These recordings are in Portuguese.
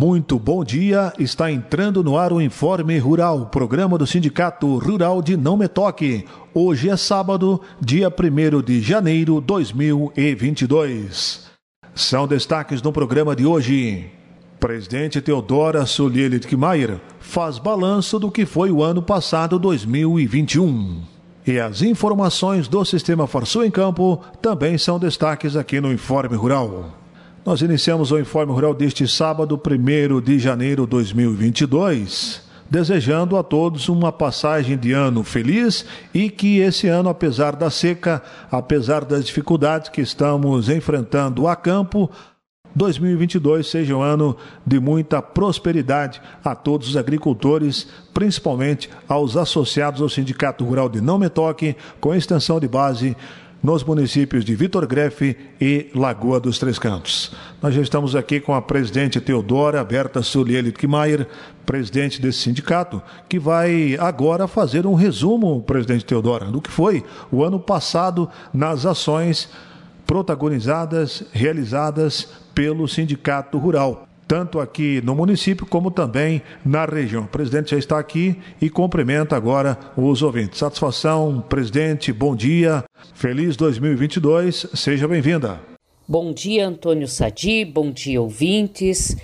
Muito bom dia, está entrando no ar o Informe Rural, programa do Sindicato Rural de Não Me Toque. Hoje é sábado, dia 1 de janeiro de 2022. São destaques no programa de hoje. Presidente Teodora Sulielit-Kmaier faz balanço do que foi o ano passado 2021. E as informações do Sistema Farsul em Campo também são destaques aqui no Informe Rural. Nós iniciamos o Informe Rural deste sábado, 1 de janeiro de 2022, desejando a todos uma passagem de ano feliz e que esse ano, apesar da seca, apesar das dificuldades que estamos enfrentando a campo, 2022 seja um ano de muita prosperidade a todos os agricultores, principalmente aos associados ao Sindicato Rural de Não Me Toque, com extensão de base nos municípios de Vitor Grefe e Lagoa dos Três Cantos. Nós já estamos aqui com a presidente Teodora Berta Sulieli Kmaier, presidente desse sindicato, que vai agora fazer um resumo, presidente Teodora, do que foi o ano passado nas ações protagonizadas, realizadas pelo Sindicato Rural tanto aqui no município como também na região. O presidente já está aqui e cumprimenta agora os ouvintes. Satisfação, presidente, bom dia, feliz 2022, seja bem-vinda. Bom dia, Antônio Sadi, bom dia, ouvintes.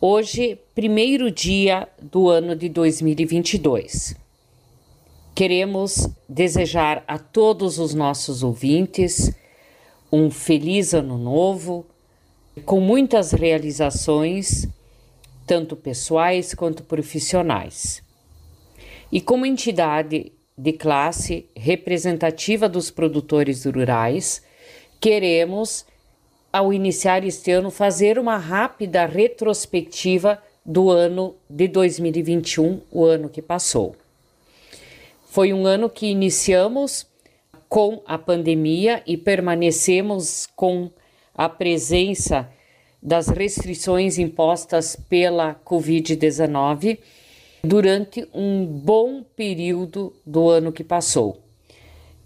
Hoje, primeiro dia do ano de 2022. Queremos desejar a todos os nossos ouvintes um feliz ano novo com muitas realizações, tanto pessoais quanto profissionais. E como entidade de classe representativa dos produtores rurais, queremos, ao iniciar este ano, fazer uma rápida retrospectiva do ano de 2021, o ano que passou. Foi um ano que iniciamos com a pandemia e permanecemos com a presença das restrições impostas pela Covid-19 durante um bom período do ano que passou,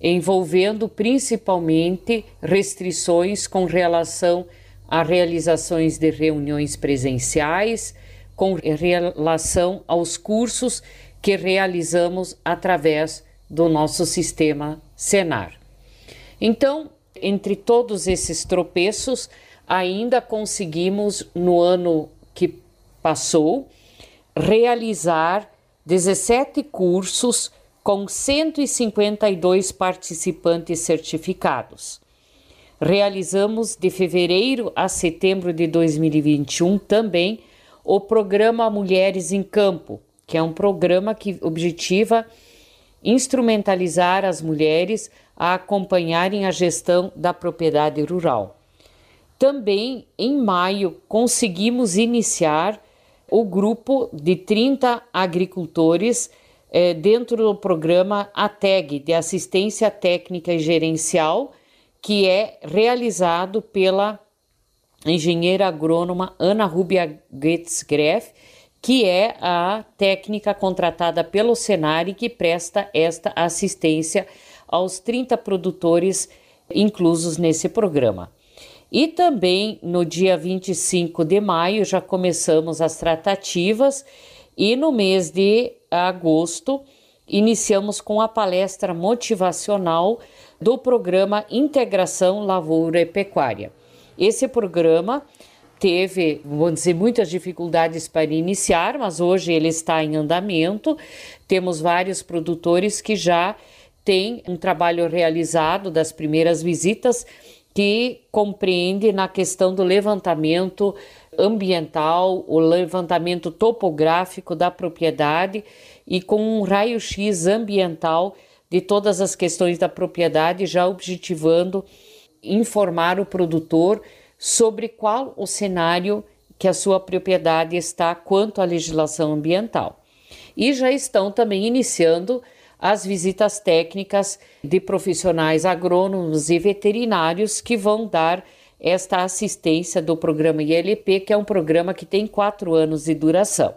envolvendo principalmente restrições com relação a realizações de reuniões presenciais, com relação aos cursos que realizamos através do nosso sistema Senar. Então, entre todos esses tropeços, ainda conseguimos, no ano que passou, realizar 17 cursos com 152 participantes certificados. Realizamos de fevereiro a setembro de 2021 também o programa Mulheres em Campo, que é um programa que objetiva instrumentalizar as mulheres a acompanharem a gestão da propriedade rural. Também em maio conseguimos iniciar o grupo de 30 agricultores eh, dentro do programa ATEG, de Assistência Técnica e Gerencial, que é realizado pela engenheira agrônoma Ana Rubia Goetz-Greff, que é a técnica contratada pelo Senar e que presta esta assistência aos 30 produtores inclusos nesse programa. E também no dia 25 de maio já começamos as tratativas e no mês de agosto iniciamos com a palestra motivacional do programa Integração Lavoura e Pecuária. Esse programa teve, vamos dizer, muitas dificuldades para iniciar, mas hoje ele está em andamento. Temos vários produtores que já tem um trabalho realizado das primeiras visitas que compreende na questão do levantamento ambiental, o levantamento topográfico da propriedade e com um raio-x ambiental de todas as questões da propriedade, já objetivando informar o produtor sobre qual o cenário que a sua propriedade está quanto à legislação ambiental. E já estão também iniciando as visitas técnicas de profissionais agrônomos e veterinários que vão dar esta assistência do programa ILP, que é um programa que tem quatro anos de duração.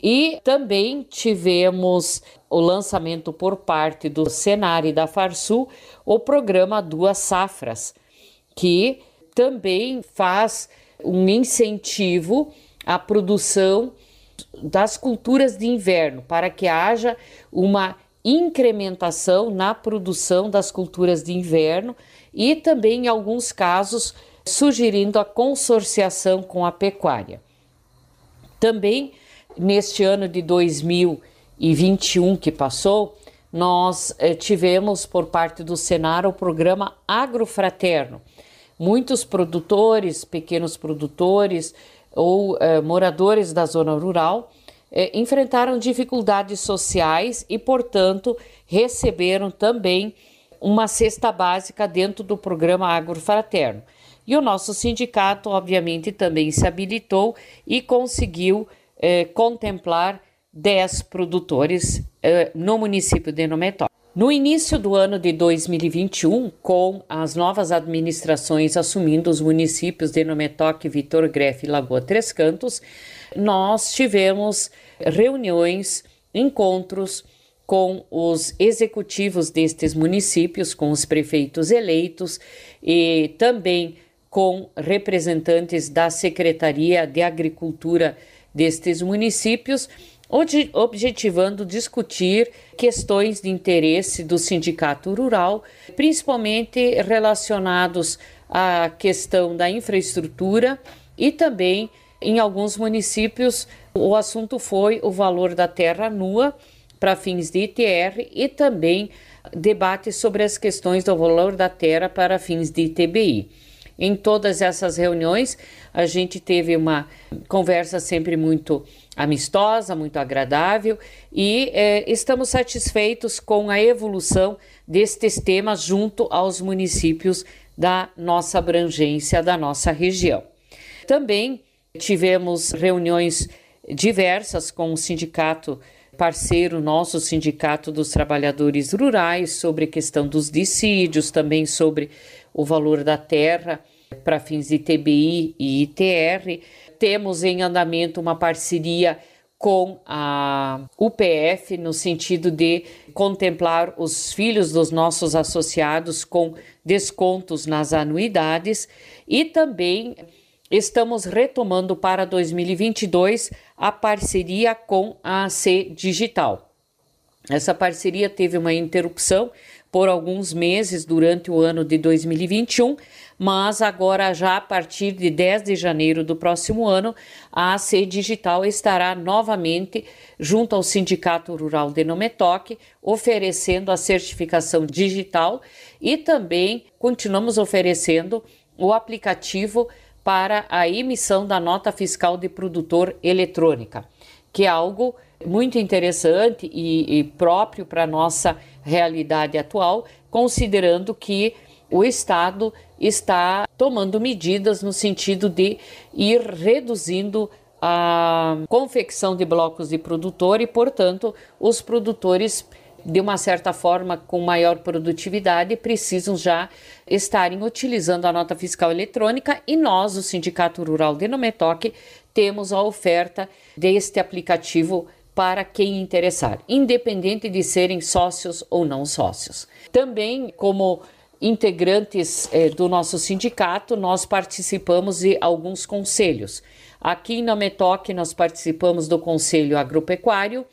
E também tivemos o lançamento por parte do Senar e da Farsul o programa Duas Safras, que também faz um incentivo a produção das culturas de inverno, para que haja uma incrementação na produção das culturas de inverno e também, em alguns casos, sugerindo a consorciação com a pecuária. Também neste ano de 2021 que passou, nós eh, tivemos por parte do Senar o programa Agrofraterno. Muitos produtores, pequenos produtores ou eh, moradores da zona rural eh, enfrentaram dificuldades sociais e, portanto, receberam também uma cesta básica dentro do programa Agrofraterno. E o nosso sindicato, obviamente, também se habilitou e conseguiu eh, contemplar 10 produtores eh, no município de Nometó. No início do ano de 2021, com as novas administrações assumindo os municípios de Nometoque, Vitor Grefe e Lagoa Três Cantos, nós tivemos reuniões, encontros com os executivos destes municípios, com os prefeitos eleitos e também com representantes da Secretaria de Agricultura destes municípios objetivando discutir questões de interesse do sindicato rural, principalmente relacionados à questão da infraestrutura e também em alguns municípios o assunto foi o valor da terra nua para fins de ITR e também debate sobre as questões do valor da terra para fins de ITBI. Em todas essas reuniões, a gente teve uma conversa sempre muito amistosa, muito agradável e é, estamos satisfeitos com a evolução destes temas junto aos municípios da nossa abrangência, da nossa região. Também tivemos reuniões diversas com o sindicato parceiro nosso, Sindicato dos Trabalhadores Rurais, sobre a questão dos dissídios, também sobre o valor da terra para fins de TBI e ITR. Temos em andamento uma parceria com a UPF no sentido de contemplar os filhos dos nossos associados com descontos nas anuidades e também estamos retomando para 2022 a parceria com a AC Digital. Essa parceria teve uma interrupção por alguns meses durante o ano de 2021, mas agora já a partir de 10 de janeiro do próximo ano, a AC Digital estará novamente junto ao Sindicato Rural de Nometoque, oferecendo a certificação digital e também continuamos oferecendo o aplicativo para a emissão da nota fiscal de produtor eletrônica, que é algo muito interessante e, e próprio para a nossa realidade atual, considerando que o Estado está tomando medidas no sentido de ir reduzindo a confecção de blocos de produtor e, portanto, os produtores de uma certa forma com maior produtividade precisam já estarem utilizando a nota fiscal eletrônica e nós, o Sindicato Rural de Nometoque, temos a oferta deste aplicativo para quem interessar, independente de serem sócios ou não sócios. Também, como integrantes eh, do nosso sindicato, nós participamos de alguns conselhos. Aqui na Metoc, nós participamos do Conselho Agropecuário,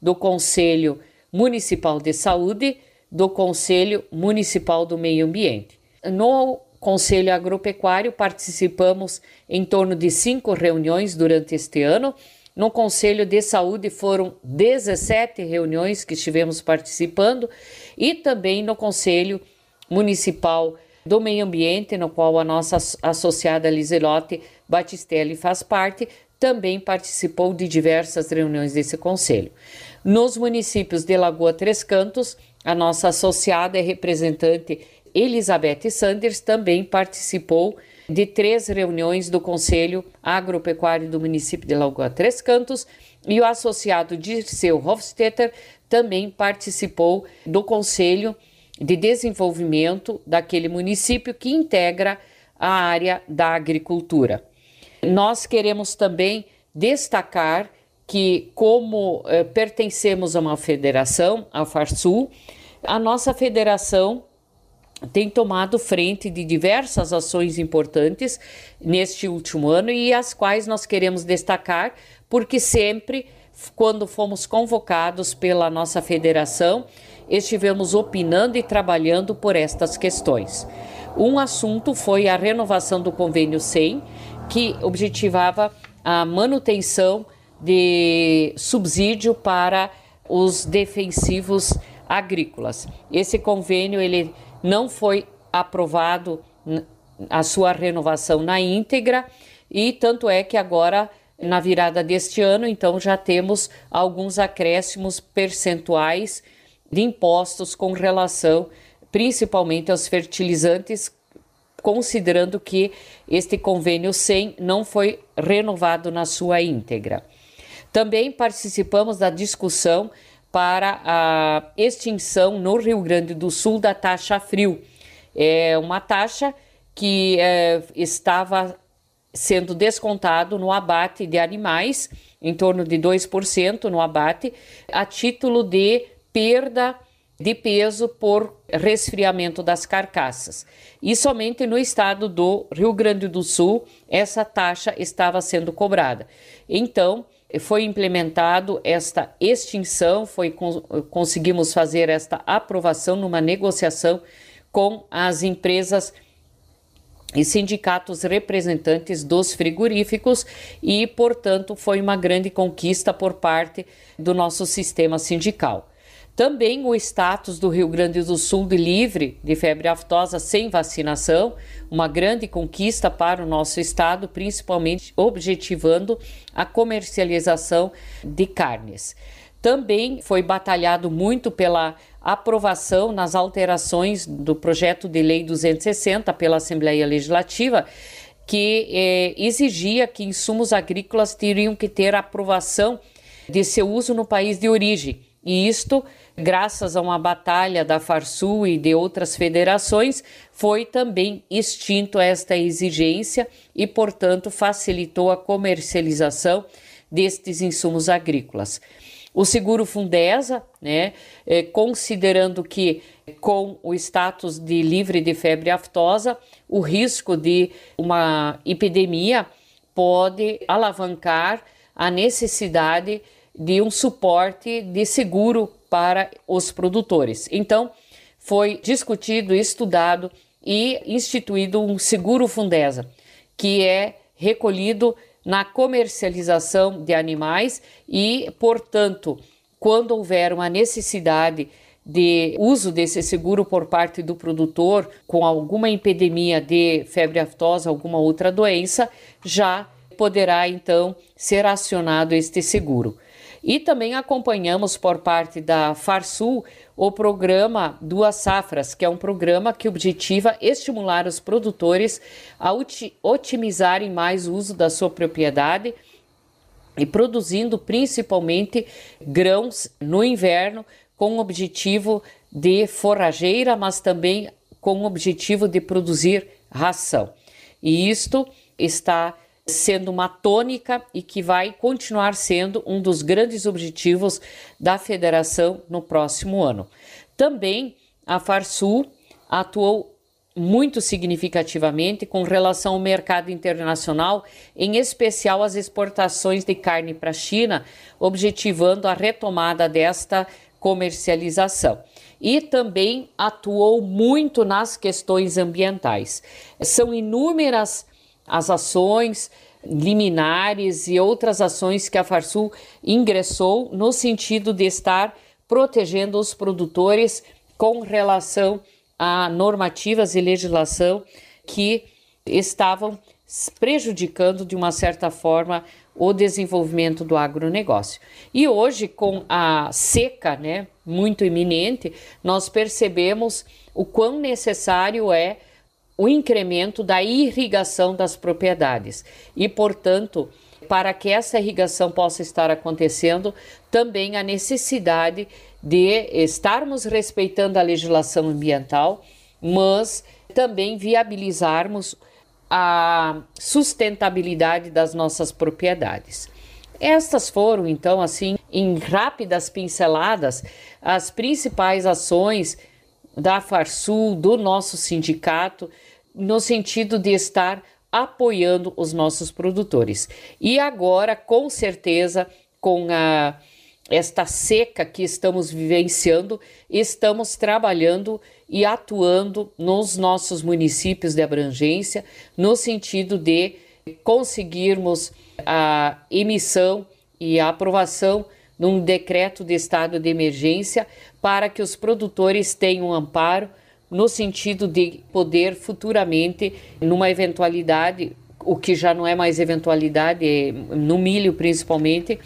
do Conselho Municipal de Saúde, do Conselho Municipal do Meio Ambiente. No Conselho Agropecuário, participamos em torno de cinco reuniões durante este ano no Conselho de Saúde foram 17 reuniões que estivemos participando e também no Conselho Municipal do Meio Ambiente, no qual a nossa associada Liselote Batistelli faz parte, também participou de diversas reuniões desse conselho. Nos municípios de Lagoa Três Cantos, a nossa associada e representante Elizabeth Sanders também participou de três reuniões do Conselho Agropecuário do município de Lagoa Três Cantos e o associado Dirceu Hofstetter também participou do Conselho de Desenvolvimento daquele município que integra a área da agricultura. Nós queremos também destacar que, como eh, pertencemos a uma federação, a Farsul, a nossa federação tem tomado frente de diversas ações importantes neste último ano e as quais nós queremos destacar, porque sempre, quando fomos convocados pela nossa federação, estivemos opinando e trabalhando por estas questões. Um assunto foi a renovação do convênio 100, que objetivava a manutenção de subsídio para os defensivos agrícolas. Esse convênio ele não foi aprovado a sua renovação na íntegra e tanto é que agora na virada deste ano, então já temos alguns acréscimos percentuais de impostos com relação principalmente aos fertilizantes, considerando que este convênio 100 não foi renovado na sua íntegra. Também participamos da discussão para a extinção no Rio Grande do Sul da taxa frio. É uma taxa que é, estava sendo descontado no abate de animais, em torno de 2% no abate, a título de perda de peso por resfriamento das carcaças. E somente no estado do Rio Grande do Sul essa taxa estava sendo cobrada. Então, foi implementado esta extinção, foi conseguimos fazer esta aprovação numa negociação com as empresas e sindicatos representantes dos frigoríficos e, portanto, foi uma grande conquista por parte do nosso sistema sindical. Também o status do Rio Grande do Sul de livre de febre aftosa sem vacinação, uma grande conquista para o nosso estado, principalmente objetivando a comercialização de carnes. Também foi batalhado muito pela aprovação nas alterações do projeto de lei 260 pela Assembleia Legislativa, que eh, exigia que insumos agrícolas teriam que ter aprovação de seu uso no país de origem. E isto graças a uma batalha da Farsul e de outras federações, foi também extinto esta exigência e, portanto, facilitou a comercialização destes insumos agrícolas. O seguro Fundesa, né, é, considerando que com o status de livre de febre aftosa, o risco de uma epidemia pode alavancar a necessidade de um suporte de seguro para os produtores. Então, foi discutido, estudado e instituído um seguro Fundesa, que é recolhido na comercialização de animais e, portanto, quando houver uma necessidade de uso desse seguro por parte do produtor com alguma epidemia de febre aftosa, alguma outra doença, já poderá então ser acionado este seguro. E também acompanhamos por parte da Farsul o programa Duas Safras, que é um programa que objetiva estimular os produtores a otimizarem mais o uso da sua propriedade e produzindo principalmente grãos no inverno com o objetivo de forrageira, mas também com o objetivo de produzir ração. E isto está sendo uma tônica e que vai continuar sendo um dos grandes objetivos da federação no próximo ano. Também a Farsul atuou muito significativamente com relação ao mercado internacional, em especial as exportações de carne para a China, objetivando a retomada desta comercialização. E também atuou muito nas questões ambientais. São inúmeras as ações liminares e outras ações que a Farsul ingressou no sentido de estar protegendo os produtores com relação a normativas e legislação que estavam prejudicando de uma certa forma o desenvolvimento do agronegócio. E hoje, com a seca né, muito iminente, nós percebemos o quão necessário é o incremento da irrigação das propriedades. E, portanto, para que essa irrigação possa estar acontecendo, também a necessidade de estarmos respeitando a legislação ambiental, mas também viabilizarmos a sustentabilidade das nossas propriedades. Estas foram, então, assim, em rápidas pinceladas, as principais ações da Farsul, do nosso sindicato, no sentido de estar apoiando os nossos produtores. E agora, com certeza, com a esta seca que estamos vivenciando, estamos trabalhando e atuando nos nossos municípios de abrangência, no sentido de conseguirmos a emissão e a aprovação de um decreto de estado de emergência para que os produtores tenham amparo no sentido de poder futuramente, numa eventualidade, o que já não é mais eventualidade, é no milho principalmente,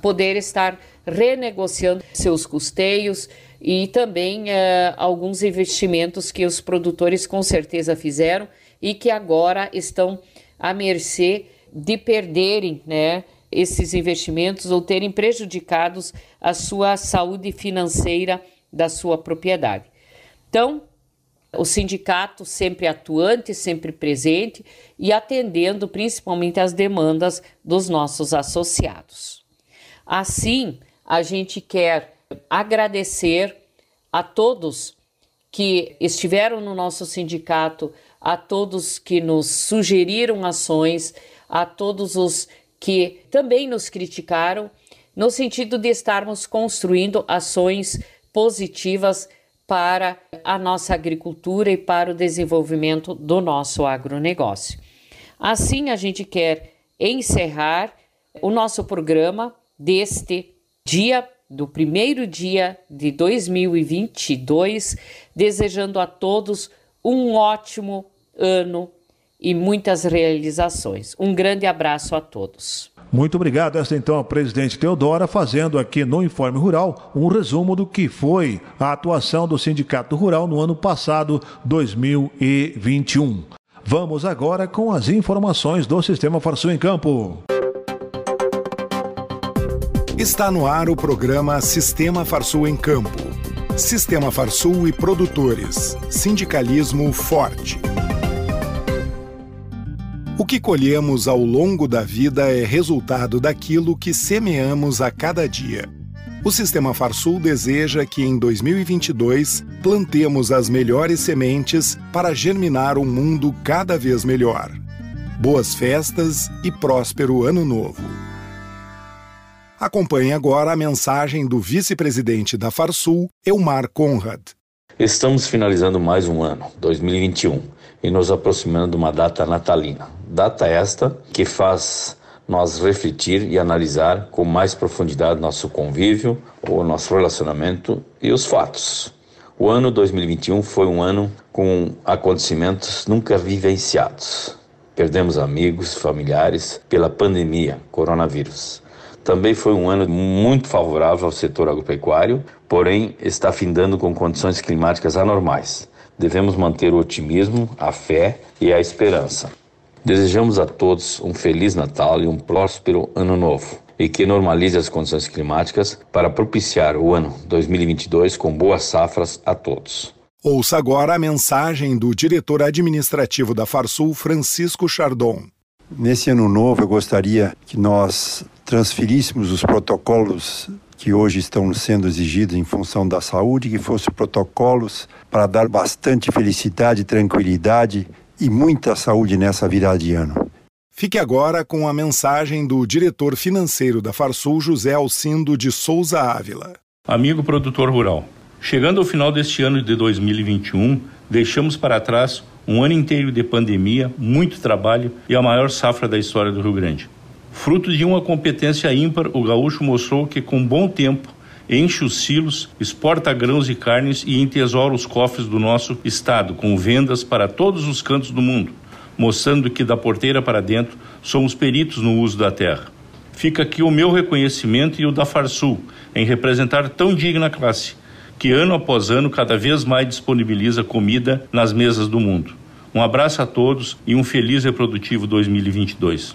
poder estar renegociando seus custeios e também uh, alguns investimentos que os produtores com certeza fizeram e que agora estão à mercê de perderem né, esses investimentos ou terem prejudicados a sua saúde financeira da sua propriedade. Então, o sindicato sempre atuante, sempre presente e atendendo principalmente às demandas dos nossos associados. Assim, a gente quer agradecer a todos que estiveram no nosso sindicato, a todos que nos sugeriram ações, a todos os que também nos criticaram, no sentido de estarmos construindo ações positivas para a nossa agricultura e para o desenvolvimento do nosso agronegócio. Assim, a gente quer encerrar o nosso programa deste dia do primeiro dia de 2022, desejando a todos um ótimo ano e muitas realizações. Um grande abraço a todos. Muito obrigado. Esta então a presidente Teodora fazendo aqui no Informe Rural um resumo do que foi a atuação do Sindicato Rural no ano passado, 2021. Vamos agora com as informações do Sistema Farsul em Campo. Está no ar o programa Sistema Farsul em Campo. Sistema Farsul e produtores. Sindicalismo forte. O que colhemos ao longo da vida é resultado daquilo que semeamos a cada dia. O Sistema Farsul deseja que em 2022 plantemos as melhores sementes para germinar um mundo cada vez melhor. Boas festas e próspero Ano Novo. Acompanhe agora a mensagem do vice-presidente da Farsul, Elmar Conrad. Estamos finalizando mais um ano, 2021, e nos aproximando de uma data natalina. Data esta que faz nós refletir e analisar com mais profundidade nosso convívio, o nosso relacionamento e os fatos. O ano 2021 foi um ano com acontecimentos nunca vivenciados. Perdemos amigos, familiares pela pandemia, coronavírus. Também foi um ano muito favorável ao setor agropecuário, porém está findando com condições climáticas anormais. Devemos manter o otimismo, a fé e a esperança. Desejamos a todos um feliz Natal e um próspero Ano Novo e que normalize as condições climáticas para propiciar o ano 2022 com boas safras a todos. Ouça agora a mensagem do diretor administrativo da Farsul, Francisco Chardon. Nesse ano novo, eu gostaria que nós transferíssemos os protocolos que hoje estão sendo exigidos em função da saúde, que fossem protocolos para dar bastante felicidade, tranquilidade e muita saúde nessa virada de ano. Fique agora com a mensagem do diretor financeiro da Farsul, José Alcindo de Souza Ávila. Amigo produtor rural, chegando ao final deste ano de 2021, deixamos para trás um ano inteiro de pandemia, muito trabalho e a maior safra da história do Rio Grande. Fruto de uma competência ímpar, o gaúcho mostrou que, com bom tempo, enche os silos, exporta grãos e carnes e entesoura os cofres do nosso estado, com vendas para todos os cantos do mundo, mostrando que da porteira para dentro somos peritos no uso da terra. Fica aqui o meu reconhecimento e o da Farsul em representar tão digna classe, que ano após ano cada vez mais disponibiliza comida nas mesas do mundo. Um abraço a todos e um feliz e produtivo 2022.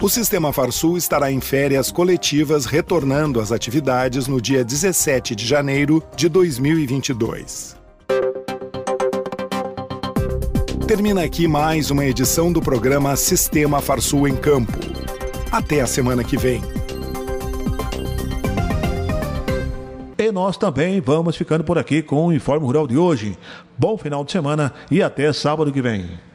O Sistema Farsul estará em férias coletivas, retornando às atividades no dia 17 de janeiro de 2022. Termina aqui mais uma edição do programa Sistema Farsul em Campo. Até a semana que vem. E nós também vamos ficando por aqui com o Informe Rural de hoje. Bom final de semana e até sábado que vem.